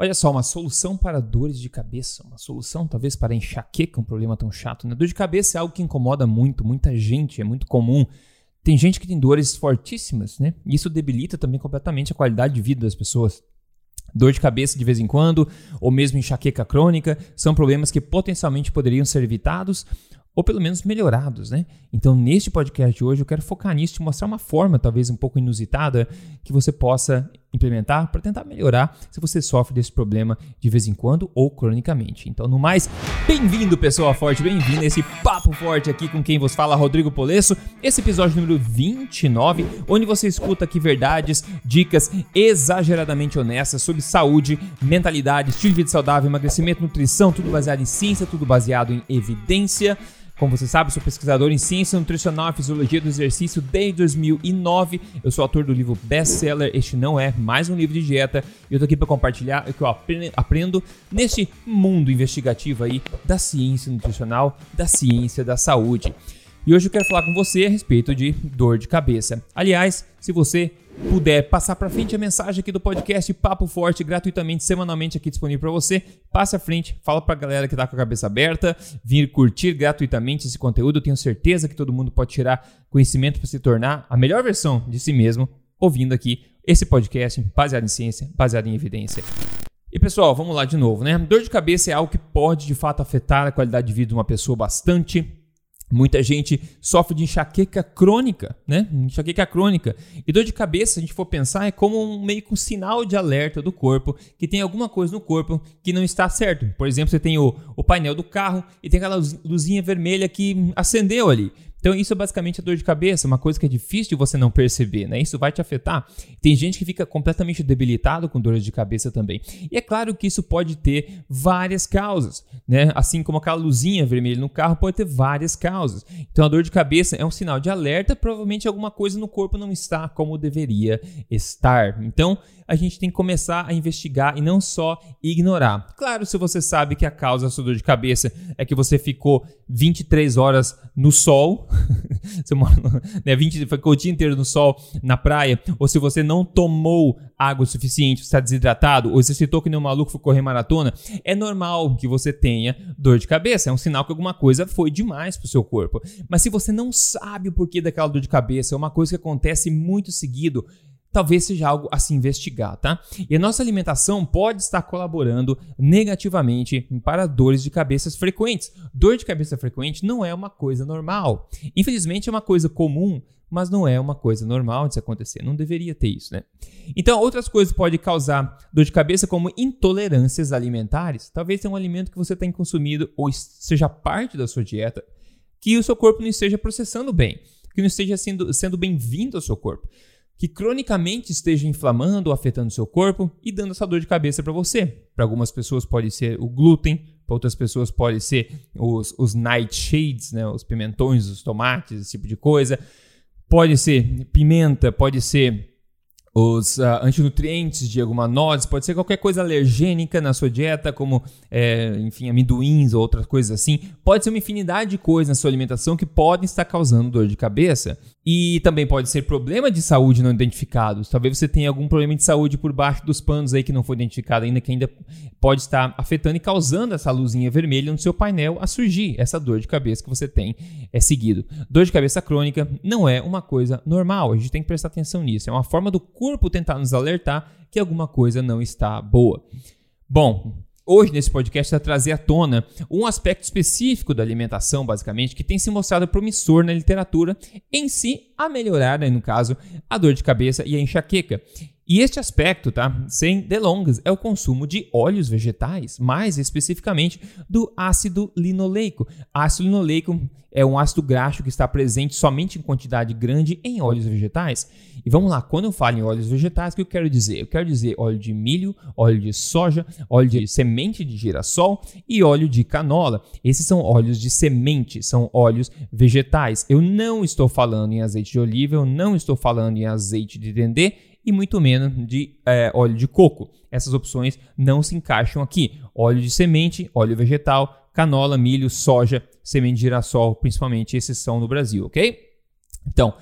Olha só, uma solução para dores de cabeça, uma solução talvez para enxaqueca, um problema tão chato, né? Dor de cabeça é algo que incomoda muito, muita gente, é muito comum. Tem gente que tem dores fortíssimas, né? E isso debilita também completamente a qualidade de vida das pessoas. Dor de cabeça de vez em quando, ou mesmo enxaqueca crônica, são problemas que potencialmente poderiam ser evitados ou pelo menos melhorados, né? Então, neste podcast de hoje, eu quero focar nisso e mostrar uma forma, talvez um pouco inusitada, que você possa implementar para tentar melhorar se você sofre desse problema de vez em quando ou cronicamente. Então, no mais, bem-vindo, pessoa forte, bem-vindo a esse papo forte aqui com quem vos fala, Rodrigo Polesso. Esse episódio número 29, onde você escuta aqui verdades, dicas exageradamente honestas sobre saúde, mentalidade, estilo de vida saudável, emagrecimento, nutrição, tudo baseado em ciência, tudo baseado em evidência. Como você sabe, sou pesquisador em ciência nutricional e fisiologia do exercício desde 2009. Eu sou autor do livro best-seller Este Não É Mais Um Livro de Dieta. E eu tô aqui para compartilhar o que eu aprendo neste mundo investigativo aí da ciência nutricional, da ciência da saúde. E hoje eu quero falar com você a respeito de dor de cabeça. Aliás, se você puder passar para frente a mensagem aqui do podcast Papo Forte gratuitamente, semanalmente aqui disponível para você, passe à frente, fala para a galera que está com a cabeça aberta, vir curtir gratuitamente esse conteúdo. Eu tenho certeza que todo mundo pode tirar conhecimento para se tornar a melhor versão de si mesmo ouvindo aqui esse podcast baseado em ciência, baseado em evidência. E pessoal, vamos lá de novo, né? Dor de cabeça é algo que pode de fato afetar a qualidade de vida de uma pessoa bastante. Muita gente sofre de enxaqueca crônica, né? Enxaqueca crônica. E dor de cabeça, se a gente for pensar, é como um meio que um sinal de alerta do corpo que tem alguma coisa no corpo que não está certo. Por exemplo, você tem o, o painel do carro e tem aquela luzinha vermelha que acendeu ali. Então, isso é basicamente a dor de cabeça, uma coisa que é difícil de você não perceber, né? Isso vai te afetar. Tem gente que fica completamente debilitado com dores de cabeça também. E é claro que isso pode ter várias causas, né? Assim como aquela luzinha vermelha no carro pode ter várias causas. Então, a dor de cabeça é um sinal de alerta, provavelmente alguma coisa no corpo não está como deveria estar. Então, a gente tem que começar a investigar e não só ignorar. Claro, se você sabe que a causa da sua dor de cabeça é que você ficou 23 horas no sol, você mora, né, 20, ficou o dia inteiro no sol, na praia, ou se você não tomou água suficiente, você está desidratado, ou você citou que nem um maluco foi correr maratona, é normal que você tenha dor de cabeça. É um sinal que alguma coisa foi demais para o seu corpo. Mas se você não sabe o porquê daquela dor de cabeça, é uma coisa que acontece muito seguido, talvez seja algo a se investigar, tá? E a nossa alimentação pode estar colaborando negativamente para dores de cabeças frequentes. Dor de cabeça frequente não é uma coisa normal. Infelizmente é uma coisa comum, mas não é uma coisa normal de se acontecer. Não deveria ter isso, né? Então, outras coisas podem causar dor de cabeça, como intolerâncias alimentares. Talvez tenha um alimento que você tenha consumido ou seja parte da sua dieta que o seu corpo não esteja processando bem, que não esteja sendo, sendo bem-vindo ao seu corpo que cronicamente esteja inflamando ou afetando seu corpo e dando essa dor de cabeça para você. Para algumas pessoas pode ser o glúten, para outras pessoas pode ser os, os nightshades, né, os pimentões, os tomates, esse tipo de coisa. Pode ser pimenta, pode ser os uh, antinutrientes de alguma noz, pode ser qualquer coisa alergênica na sua dieta, como, é, enfim, amendoins ou outras coisas assim. Pode ser uma infinidade de coisas na sua alimentação que podem estar causando dor de cabeça. E também pode ser problema de saúde não identificados. Talvez você tenha algum problema de saúde por baixo dos panos aí que não foi identificado ainda, que ainda pode estar afetando e causando essa luzinha vermelha no seu painel a surgir essa dor de cabeça que você tem é seguido. Dor de cabeça crônica não é uma coisa normal. A gente tem que prestar atenção nisso. É uma forma do corpo tentar nos alertar que alguma coisa não está boa. Bom, hoje nesse podcast é trazer à tona um aspecto específico da alimentação, basicamente, que tem se mostrado promissor na literatura em si a melhorar, né, no caso, a dor de cabeça e a enxaqueca. E este aspecto, tá? Sem delongas, é o consumo de óleos vegetais, mais especificamente do ácido linoleico. Ácido linoleico é um ácido graxo que está presente somente em quantidade grande em óleos vegetais. E vamos lá, quando eu falo em óleos vegetais, o que eu quero dizer? Eu quero dizer óleo de milho, óleo de soja, óleo de semente de girassol e óleo de canola. Esses são óleos de semente, são óleos vegetais. Eu não estou falando em azeite de oliva, eu não estou falando em azeite de dendê e muito menos de é, óleo de coco. Essas opções não se encaixam aqui. Óleo de semente, óleo vegetal, canola, milho, soja, semente de girassol, principalmente esses são no Brasil, ok? Então,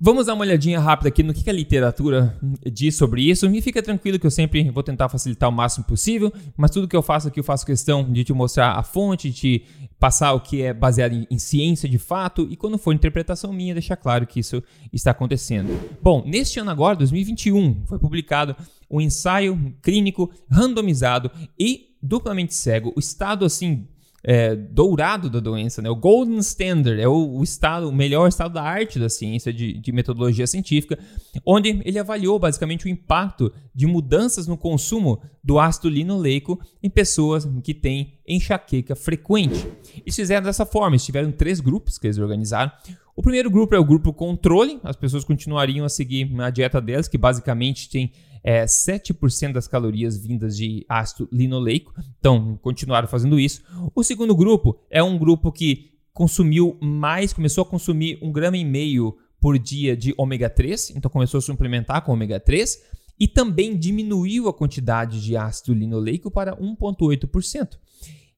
Vamos dar uma olhadinha rápida aqui no que a literatura diz sobre isso. E fica tranquilo que eu sempre vou tentar facilitar o máximo possível, mas tudo que eu faço aqui eu faço questão de te mostrar a fonte, de passar o que é baseado em, em ciência de fato e quando for interpretação minha, deixar claro que isso está acontecendo. Bom, neste ano agora, 2021, foi publicado um ensaio clínico randomizado e duplamente cego, o estado assim é, dourado da doença, né? o golden standard, é o, o, estado, o melhor estado da arte da ciência, de, de, metodologia científica, onde ele avaliou basicamente o impacto de mudanças no consumo do ácido linoleico em pessoas que têm enxaqueca frequente. Eles fizeram dessa forma, tiveram três grupos que eles organizaram. O primeiro grupo é o grupo controle, as pessoas continuariam a seguir a dieta delas, que basicamente tem é, 7% das calorias vindas de ácido linoleico, então continuaram fazendo isso. O segundo grupo é um grupo que consumiu mais, começou a consumir um grama e meio por dia de ômega 3, então começou a suplementar com ômega 3 e também diminuiu a quantidade de ácido linoleico para 1,8%.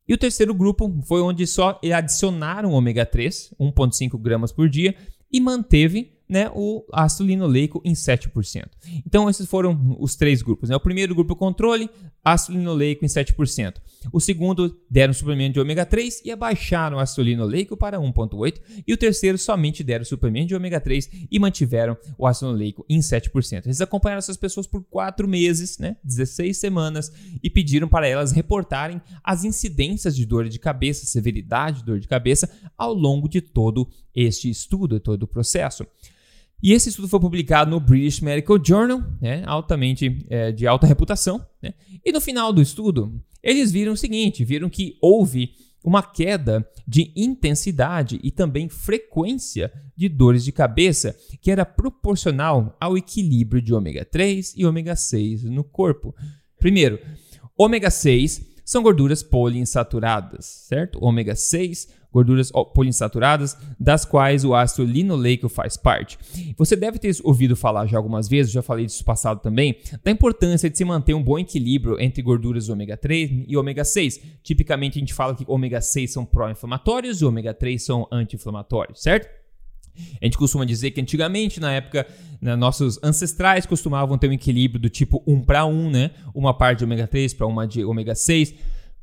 E o terceiro grupo foi onde só adicionaram ômega 3, 1,5 gramas por dia, e manteve né, o ácido linoleico em 7%. Então, esses foram os três grupos. Né? O primeiro grupo controle, ácido linoleico em 7%. O segundo deram suplemento de ômega 3 e abaixaram o ácido linoleico para 1,8%. E o terceiro somente deram suplemento de ômega 3 e mantiveram o ácido linoleico em 7%. Eles acompanharam essas pessoas por 4 meses, né, 16 semanas, e pediram para elas reportarem as incidências de dor de cabeça, severidade de dor de cabeça, ao longo de todo este estudo, todo o processo. E esse estudo foi publicado no British Medical Journal, né, altamente é, de alta reputação. Né? E no final do estudo, eles viram o seguinte: viram que houve uma queda de intensidade e também frequência de dores de cabeça que era proporcional ao equilíbrio de ômega 3 e ômega 6 no corpo. Primeiro, ômega 6 são gorduras poliinsaturadas, certo? Ômega 6 gorduras poliinsaturadas, das quais o ácido linoleico faz parte. Você deve ter ouvido falar já algumas vezes, já falei disso passado também, da importância de se manter um bom equilíbrio entre gorduras ômega 3 e ômega 6. Tipicamente a gente fala que ômega 6 são pró-inflamatórios e ômega 3 são anti-inflamatórios, certo? A gente costuma dizer que antigamente, na época, né, nossos ancestrais costumavam ter um equilíbrio do tipo 1 para 1, né? Uma parte de ômega 3 para uma de ômega 6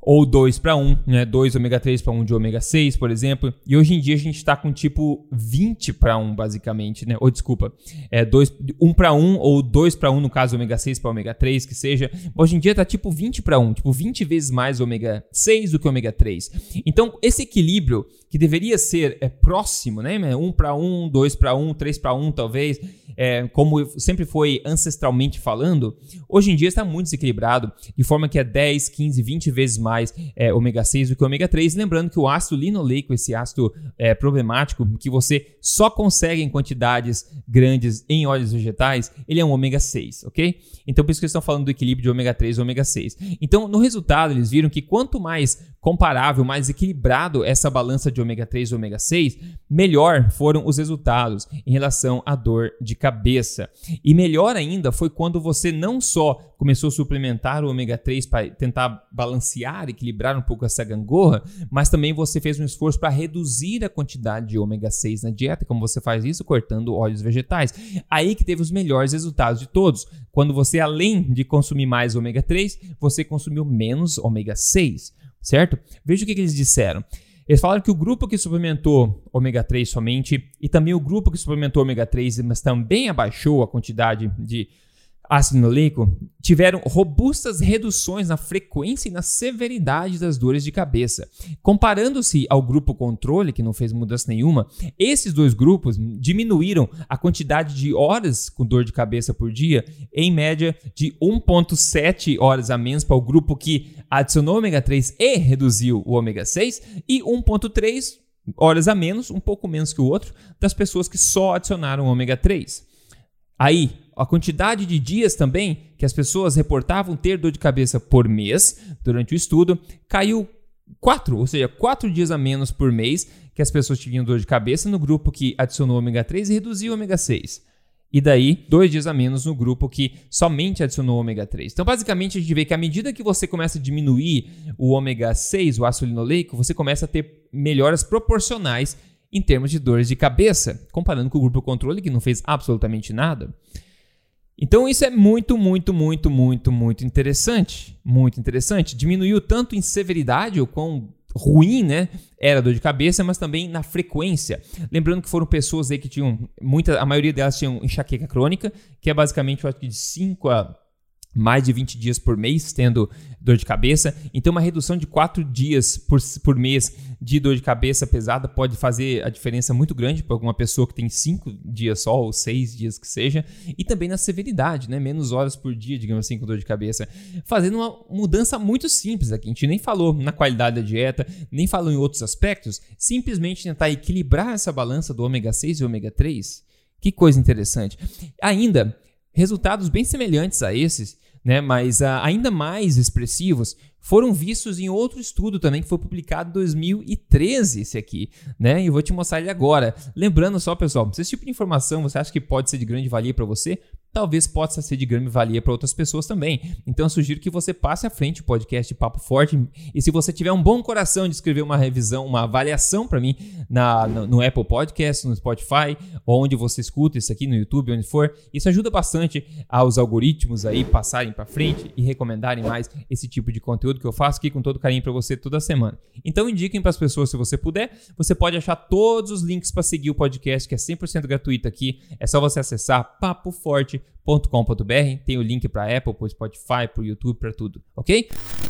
ou 2 para 1, né? 2 ômega 3 para 1 de ômega 6, por exemplo. E hoje em dia a gente está com tipo 20 para 1, basicamente, né? Ou desculpa, é 2, 1 para 1 ou 2 para 1 no caso ômega 6 para ômega 3, que seja. Hoje em dia tá tipo 20 para 1, tipo 20 vezes mais ômega 6 do que ômega 3. Então, esse equilíbrio que deveria ser é, próximo, né? 1 para 1, 2 para 1, 3 para 1, talvez, é, como sempre foi ancestralmente falando, hoje em dia está muito desequilibrado, de forma que é 10, 15, 20 vezes mais é, ômega 6 do que ômega 3. Lembrando que o ácido linoleico, esse ácido é, problemático, que você só consegue em quantidades grandes em óleos vegetais, ele é um ômega 6, ok? Então, por isso que eles estão falando do equilíbrio de ômega 3 e ômega 6. Então, no resultado, eles viram que quanto mais comparável, mais equilibrado essa balança de ômega 3 e ômega 6, melhor foram os resultados em relação à dor de cabeça. E melhor ainda foi quando você não só começou a suplementar o ômega 3 para tentar balancear, equilibrar um pouco essa gangorra, mas também você fez um esforço para reduzir a quantidade de ômega 6 na dieta, como você faz isso cortando óleos vegetais. Aí que teve os melhores resultados de todos. Quando você além de consumir mais ômega 3, você consumiu menos ômega 6 certo? Veja o que, que eles disseram. Eles falaram que o grupo que suplementou ômega 3 somente e também o grupo que suplementou ômega 3, mas também abaixou a quantidade de ácido linoleico tiveram robustas reduções na frequência e na severidade das dores de cabeça. Comparando-se ao grupo controle, que não fez mudança nenhuma, esses dois grupos diminuíram a quantidade de horas com dor de cabeça por dia, em média de 1,7 horas a menos para o grupo que adicionou ômega 3 e reduziu o ômega 6, e 1,3 horas a menos, um pouco menos que o outro, das pessoas que só adicionaram ômega 3. Aí, a quantidade de dias também que as pessoas reportavam ter dor de cabeça por mês durante o estudo caiu 4, ou seja, 4 dias a menos por mês que as pessoas tinham dor de cabeça no grupo que adicionou ômega 3 e reduziu ômega 6. E daí, dois dias a menos no grupo que somente adicionou ômega 3. Então, basicamente, a gente vê que à medida que você começa a diminuir o ômega 6, o ácido linoleico, você começa a ter melhoras proporcionais em termos de dores de cabeça, comparando com o grupo controle que não fez absolutamente nada. Então isso é muito, muito, muito, muito, muito interessante. Muito interessante. Diminuiu tanto em severidade, o quão ruim, né? Era dor de cabeça, mas também na frequência. Lembrando que foram pessoas aí que tinham, muita, a maioria delas tinham enxaqueca crônica, que é basicamente, eu acho que de 5 a mais de 20 dias por mês tendo dor de cabeça. Então, uma redução de 4 dias por, por mês de dor de cabeça pesada pode fazer a diferença muito grande para alguma pessoa que tem 5 dias só ou 6 dias que seja. E também na severidade, né? menos horas por dia, digamos assim, com dor de cabeça. Fazendo uma mudança muito simples aqui. A gente nem falou na qualidade da dieta, nem falou em outros aspectos. Simplesmente tentar equilibrar essa balança do ômega 6 e ômega 3. Que coisa interessante. Ainda, resultados bem semelhantes a esses né, mas uh, ainda mais expressivos, foram vistos em outro estudo também que foi publicado em 2013, esse aqui, né? E eu vou te mostrar ele agora. Lembrando só, pessoal, se esse tipo de informação você acha que pode ser de grande valia para você, talvez possa ser de grande valia para outras pessoas também. Então eu sugiro que você passe à frente o podcast Papo Forte e se você tiver um bom coração de escrever uma revisão, uma avaliação para mim na, no, no, Apple Podcast, no Spotify, ou onde você escuta isso aqui no YouTube, onde for, isso ajuda bastante aos algoritmos aí passarem para frente e recomendarem mais esse tipo de conteúdo que eu faço aqui com todo carinho para você toda semana. Então indiquem para as pessoas se você puder. Você pode achar todos os links para seguir o podcast que é 100% gratuito aqui. É só você acessar Papo Forte com.br Tem o link para Apple, para Spotify, para YouTube, para tudo, ok?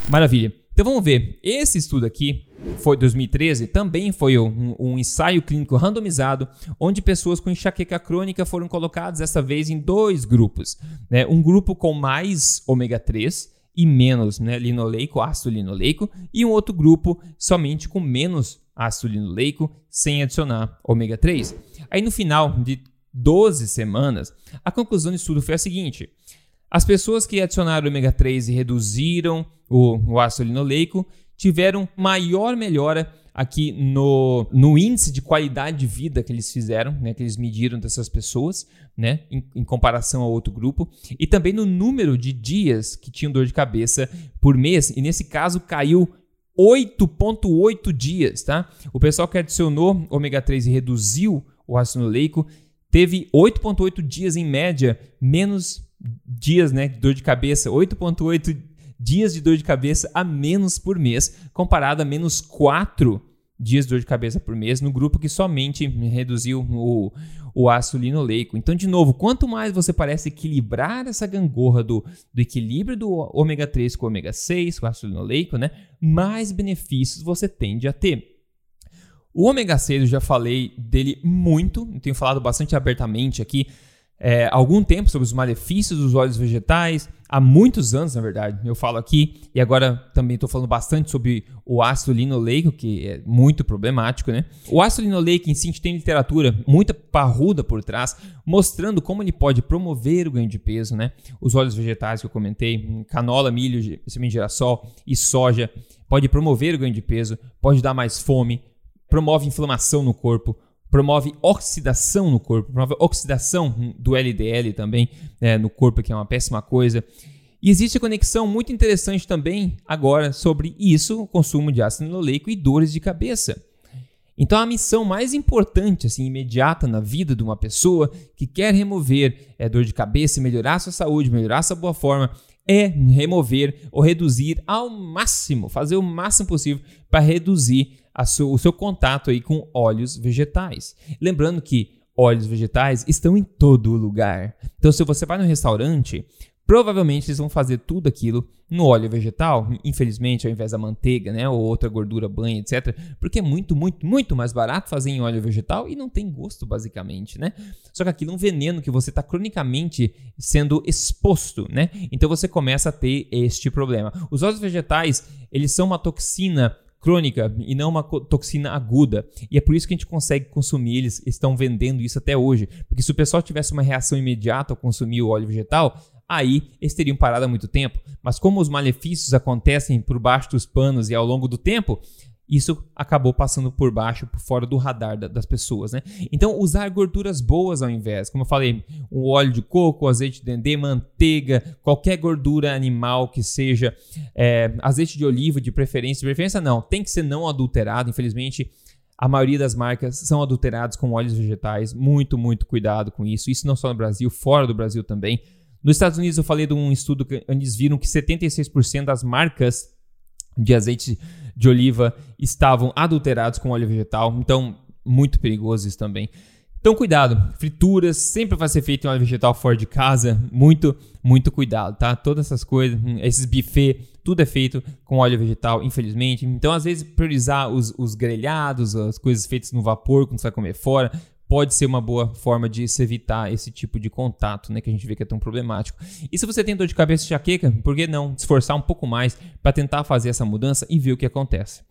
Maravilha. Então vamos ver. Esse estudo aqui foi 2013, também foi um, um, ensaio clínico randomizado, onde pessoas com enxaqueca crônica foram colocadas dessa vez em dois grupos. Né? Um grupo com mais ômega 3 e menos né, linoleico, ácido linoleico, e um outro grupo somente com menos ácido linoleico, sem adicionar ômega 3. Aí no final de 12 semanas, a conclusão do estudo foi a seguinte: as pessoas que adicionaram ômega 3 e reduziram o, o ácido linoleico tiveram maior melhora aqui no, no índice de qualidade de vida que eles fizeram, né, que eles mediram dessas pessoas, né, em, em, comparação ao outro grupo, e também no número de dias que tinham dor de cabeça por mês, e nesse caso caiu 8,8 dias, tá? O pessoal que adicionou ômega 3 e reduziu o ácido linoleico teve 8,8 dias em média, menos dias né, de dor de cabeça, 8,8 dias de dor de cabeça a menos por mês, comparado a menos 4 dias de dor de cabeça por mês no grupo que somente reduziu o, o ácido linoleico. Então, de novo, quanto mais você parece equilibrar essa gangorra do, do equilíbrio do ômega 3 com o ômega 6, com o ácido linoleico, né, mais benefícios você tende a ter. O ômega 6 eu já falei dele muito, tenho falado bastante abertamente aqui é, há algum tempo sobre os malefícios dos óleos vegetais, há muitos anos, na verdade, eu falo aqui, e agora também estou falando bastante sobre o ácido linoleico, que é muito problemático, né? O ácido linoleico em si, tem literatura muito parruda por trás, mostrando como ele pode promover o ganho de peso, né? Os óleos vegetais que eu comentei, canola, milho, semente de girassol e soja, pode promover o ganho de peso, pode dar mais fome, promove inflamação no corpo, promove oxidação no corpo, promove oxidação do LDL também é, no corpo, que é uma péssima coisa. E existe conexão muito interessante também agora sobre isso, o consumo de ácido linoleico e dores de cabeça. Então a missão mais importante, assim, imediata na vida de uma pessoa que quer remover é, dor de cabeça, melhorar sua saúde, melhorar sua boa forma, é remover ou reduzir ao máximo, fazer o máximo possível para reduzir seu, o seu contato aí com óleos vegetais. Lembrando que óleos vegetais estão em todo lugar. Então, se você vai no restaurante, provavelmente eles vão fazer tudo aquilo no óleo vegetal, infelizmente, ao invés da manteiga, né, ou outra gordura banha, etc, porque é muito, muito, muito mais barato fazer em óleo vegetal e não tem gosto, basicamente, né? Só que aquilo é um veneno que você está cronicamente sendo exposto, né? Então você começa a ter este problema. Os óleos vegetais, eles são uma toxina crônica e não uma toxina aguda. E é por isso que a gente consegue consumir, eles estão vendendo isso até hoje. Porque se o pessoal tivesse uma reação imediata ao consumir o óleo vegetal, aí eles teriam parado há muito tempo. Mas como os malefícios acontecem por baixo dos panos e ao longo do tempo, isso acabou passando por baixo, por fora do radar das pessoas, né? Então, usar gorduras boas ao invés, como eu falei, o óleo de coco, azeite de dendê, manteiga, qualquer gordura animal que seja, é, azeite de oliva de preferência, de preferência não, tem que ser não adulterado, infelizmente A maioria das marcas são adulteradas com óleos vegetais. Muito, muito cuidado com isso. Isso não só no Brasil, fora do Brasil também. Nos Estados Unidos, eu falei de um estudo que eles viram que 76% das marcas de azeite de oliva estavam adulterados com óleo vegetal. Então, muito perigoso isso também. Então, cuidado. Frituras sempre vai ser feito em óleo vegetal fora de casa. Muito, muito cuidado, tá? Todas essas coisas, esses buffet, tudo é feito com óleo vegetal, infelizmente. Então, às vezes, priorizar os, os grelhados, as coisas feitas no vapor, quando você vai comer fora, pode ser uma boa forma de se evitar esse tipo de contato, né, que a gente vê que é tão problemático. E se você tem dor de cabeça e jaqueca, por que não esforçar um pouco mais para tentar fazer essa mudança e ver o que acontece?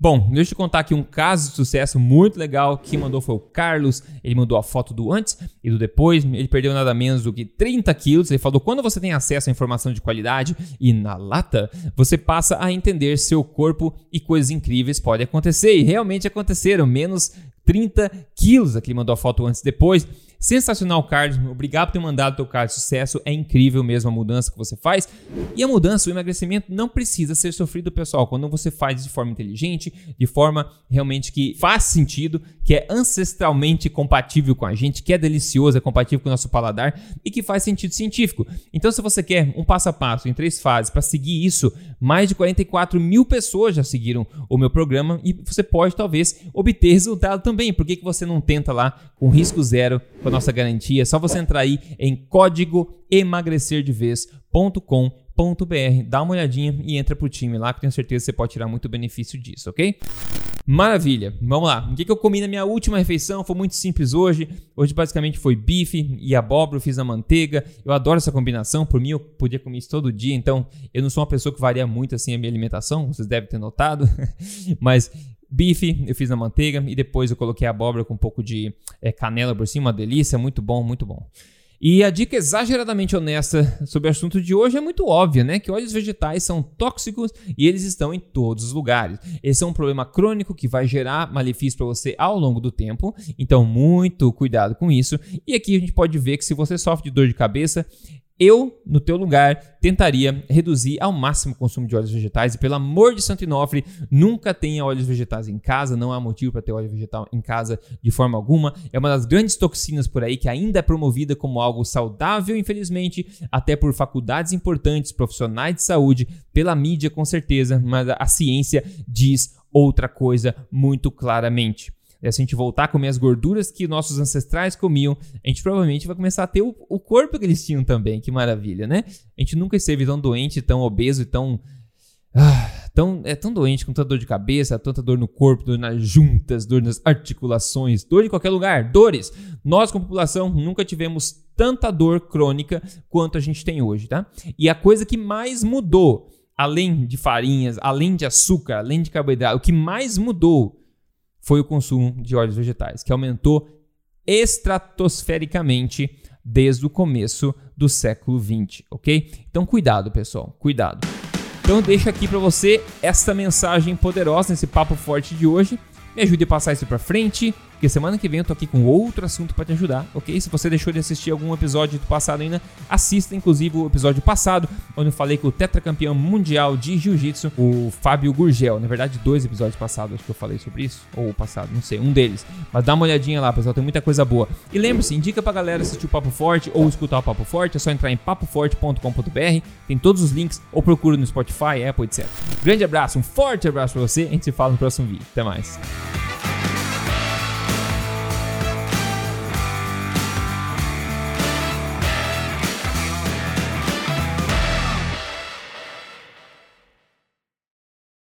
Bom, deixa eu contar aqui um caso de sucesso muito legal. Quem mandou foi o Carlos. Ele mandou a foto do antes e do depois. Ele perdeu nada menos do que 30 quilos. Ele falou: quando você tem acesso à informação de qualidade e na lata, você passa a entender seu corpo e coisas incríveis podem acontecer. E realmente aconteceram. Menos 30 quilos. Aqui mandou a foto antes e depois. Sensacional, Carlos. Obrigado por ter mandado o teu card de sucesso. É incrível mesmo a mudança que você faz. E a mudança, o emagrecimento não precisa ser sofrido, pessoal. Quando você faz de forma inteligente, de forma realmente que faz sentido, que é ancestralmente compatível com a gente, que é delicioso, é compatível com o nosso paladar e que faz sentido científico. Então, se você quer um passo a passo em três fases para seguir isso, mais de 44 mil pessoas já seguiram o meu programa e você pode talvez obter resultado também. Por que, que você não tenta lá com risco zero? Com a nossa garantia. É só você entrar aí em código emagrecerdevez.com.br, dá uma olhadinha e entra pro time lá, que tenho certeza que você pode tirar muito benefício disso, ok? Maravilha, vamos lá. O que, que eu comi na minha última refeição? Foi muito simples hoje. Hoje basicamente foi bife e abóbora, eu fiz na manteiga. Eu adoro essa combinação, por mim eu podia comer isso todo dia, então eu não sou uma pessoa que varia muito assim a minha alimentação, vocês devem ter notado, mas Bife eu fiz na manteiga e depois eu coloquei a abóbora com um pouco de é, canela por cima, uma delícia, muito bom, muito bom. E a dica exageradamente honesta sobre o assunto de hoje é muito óbvia, né? Que óleos vegetais são tóxicos e eles estão em todos os lugares. Esse é um problema crônico que vai gerar malefício para você ao longo do tempo, então muito cuidado com isso. E aqui a gente pode ver que se você sofre de dor de cabeça, eu, no teu lugar, tentaria reduzir ao máximo o consumo de óleos vegetais e, pelo amor de Santo Inofre, nunca tenha óleos vegetais em casa, não há motivo para ter óleo vegetal em casa de forma alguma. É uma das grandes toxinas por aí que ainda é promovida como algo saudável, infelizmente, até por faculdades importantes, profissionais de saúde, pela mídia com certeza, mas a ciência diz outra coisa muito claramente. E se a gente voltar a comer as gorduras que nossos ancestrais comiam, a gente provavelmente vai começar a ter o, o corpo que eles tinham também. Que maravilha, né? A gente nunca esteve tão doente, tão obeso e tão. Ah, tão, é tão doente com tanta dor de cabeça, tanta dor no corpo, dor nas juntas, dor nas articulações, dor em qualquer lugar, dores. Nós, como população, nunca tivemos tanta dor crônica quanto a gente tem hoje, tá? E a coisa que mais mudou, além de farinhas, além de açúcar, além de carboidrato, o que mais mudou foi o consumo de óleos vegetais, que aumentou estratosfericamente desde o começo do século 20, ok? Então cuidado, pessoal, cuidado. Então deixa aqui para você essa mensagem poderosa nesse papo forte de hoje. Me ajude a passar isso para frente. Porque semana que vem eu tô aqui com outro assunto para te ajudar, ok? Se você deixou de assistir algum episódio do passado ainda, assista inclusive o episódio passado, onde eu falei com o tetracampeão mundial de jiu-jitsu, o Fábio Gurgel. Na verdade, dois episódios passados acho que eu falei sobre isso, ou o passado, não sei, um deles. Mas dá uma olhadinha lá, pessoal, tem muita coisa boa. E lembre-se, indica pra galera assistir o Papo Forte ou escutar o Papo Forte, é só entrar em papoforte.com.br, tem todos os links, ou procura no Spotify, Apple, etc. Grande abraço, um forte abraço pra você, a gente se fala no próximo vídeo. Até mais.